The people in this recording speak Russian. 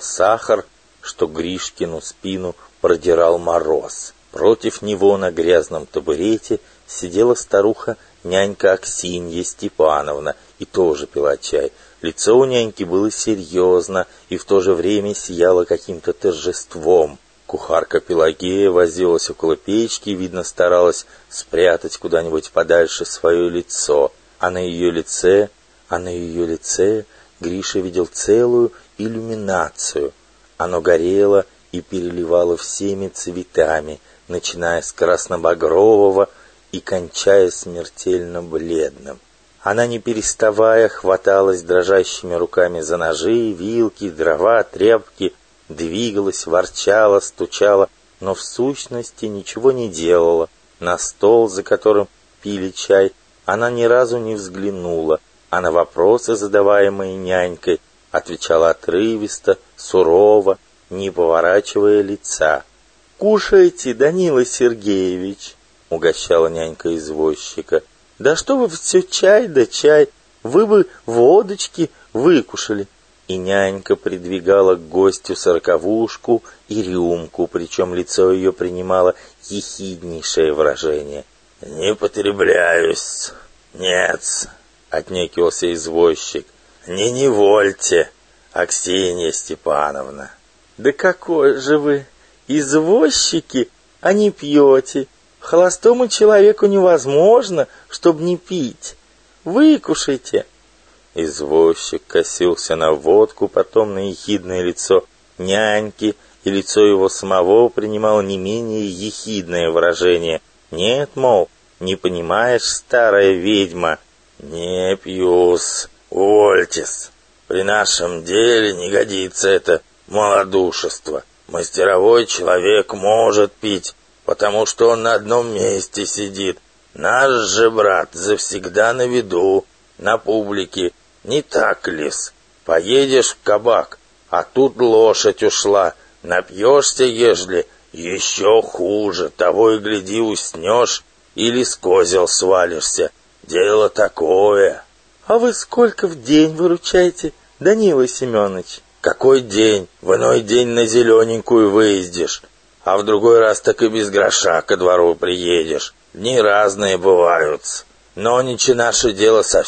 сахар, что Гришкину спину продирал мороз. Против него на грязном табурете сидела старуха нянька Аксинья Степановна и тоже пила чай. Лицо у няньки было серьезно и в то же время сияло каким-то торжеством. Кухарка Пелагея возилась около печки, видно, старалась спрятать куда-нибудь подальше свое лицо. А на ее лице, а на ее лице Гриша видел целую иллюминацию. Оно горело и переливало всеми цветами, начиная с красно-багрового и кончая смертельно бледным. Она, не переставая, хваталась дрожащими руками за ножи, вилки, дрова, тряпки, двигалась, ворчала, стучала, но в сущности ничего не делала. На стол, за которым пили чай, она ни разу не взглянула, а на вопросы, задаваемые нянькой, отвечала отрывисто, сурово, не поворачивая лица. «Кушайте, Данила Сергеевич!» — угощала нянька извозчика. «Да что вы все чай да чай! Вы бы водочки выкушали!» И нянька придвигала к гостю сороковушку и рюмку, причем лицо ее принимало ехиднейшее выражение. «Не потребляюсь, нет», — отнекивался извозчик. «Не невольте, Аксинья Степановна». «Да какой же вы, извозчики, а не пьете? Холостому человеку невозможно, чтобы не пить. Выкушайте». Извозчик косился на водку, потом на ехидное лицо няньки, и лицо его самого принимало не менее ехидное выражение. «Нет, мол, не понимаешь, старая ведьма?» «Не пьюс, увольтесь. При нашем деле не годится это малодушество. Мастеровой человек может пить, потому что он на одном месте сидит. Наш же брат завсегда на виду, на публике, не так, лис? Поедешь в кабак, а тут лошадь ушла. Напьешься, ежели, еще хуже. Того и гляди, уснешь или с козел свалишься. Дело такое. А вы сколько в день выручаете, Данила Семенович? Какой день? В иной день на зелененькую выездишь, а в другой раз так и без гроша ко двору приедешь. Дни разные бывают. Но ничего наше дело совсем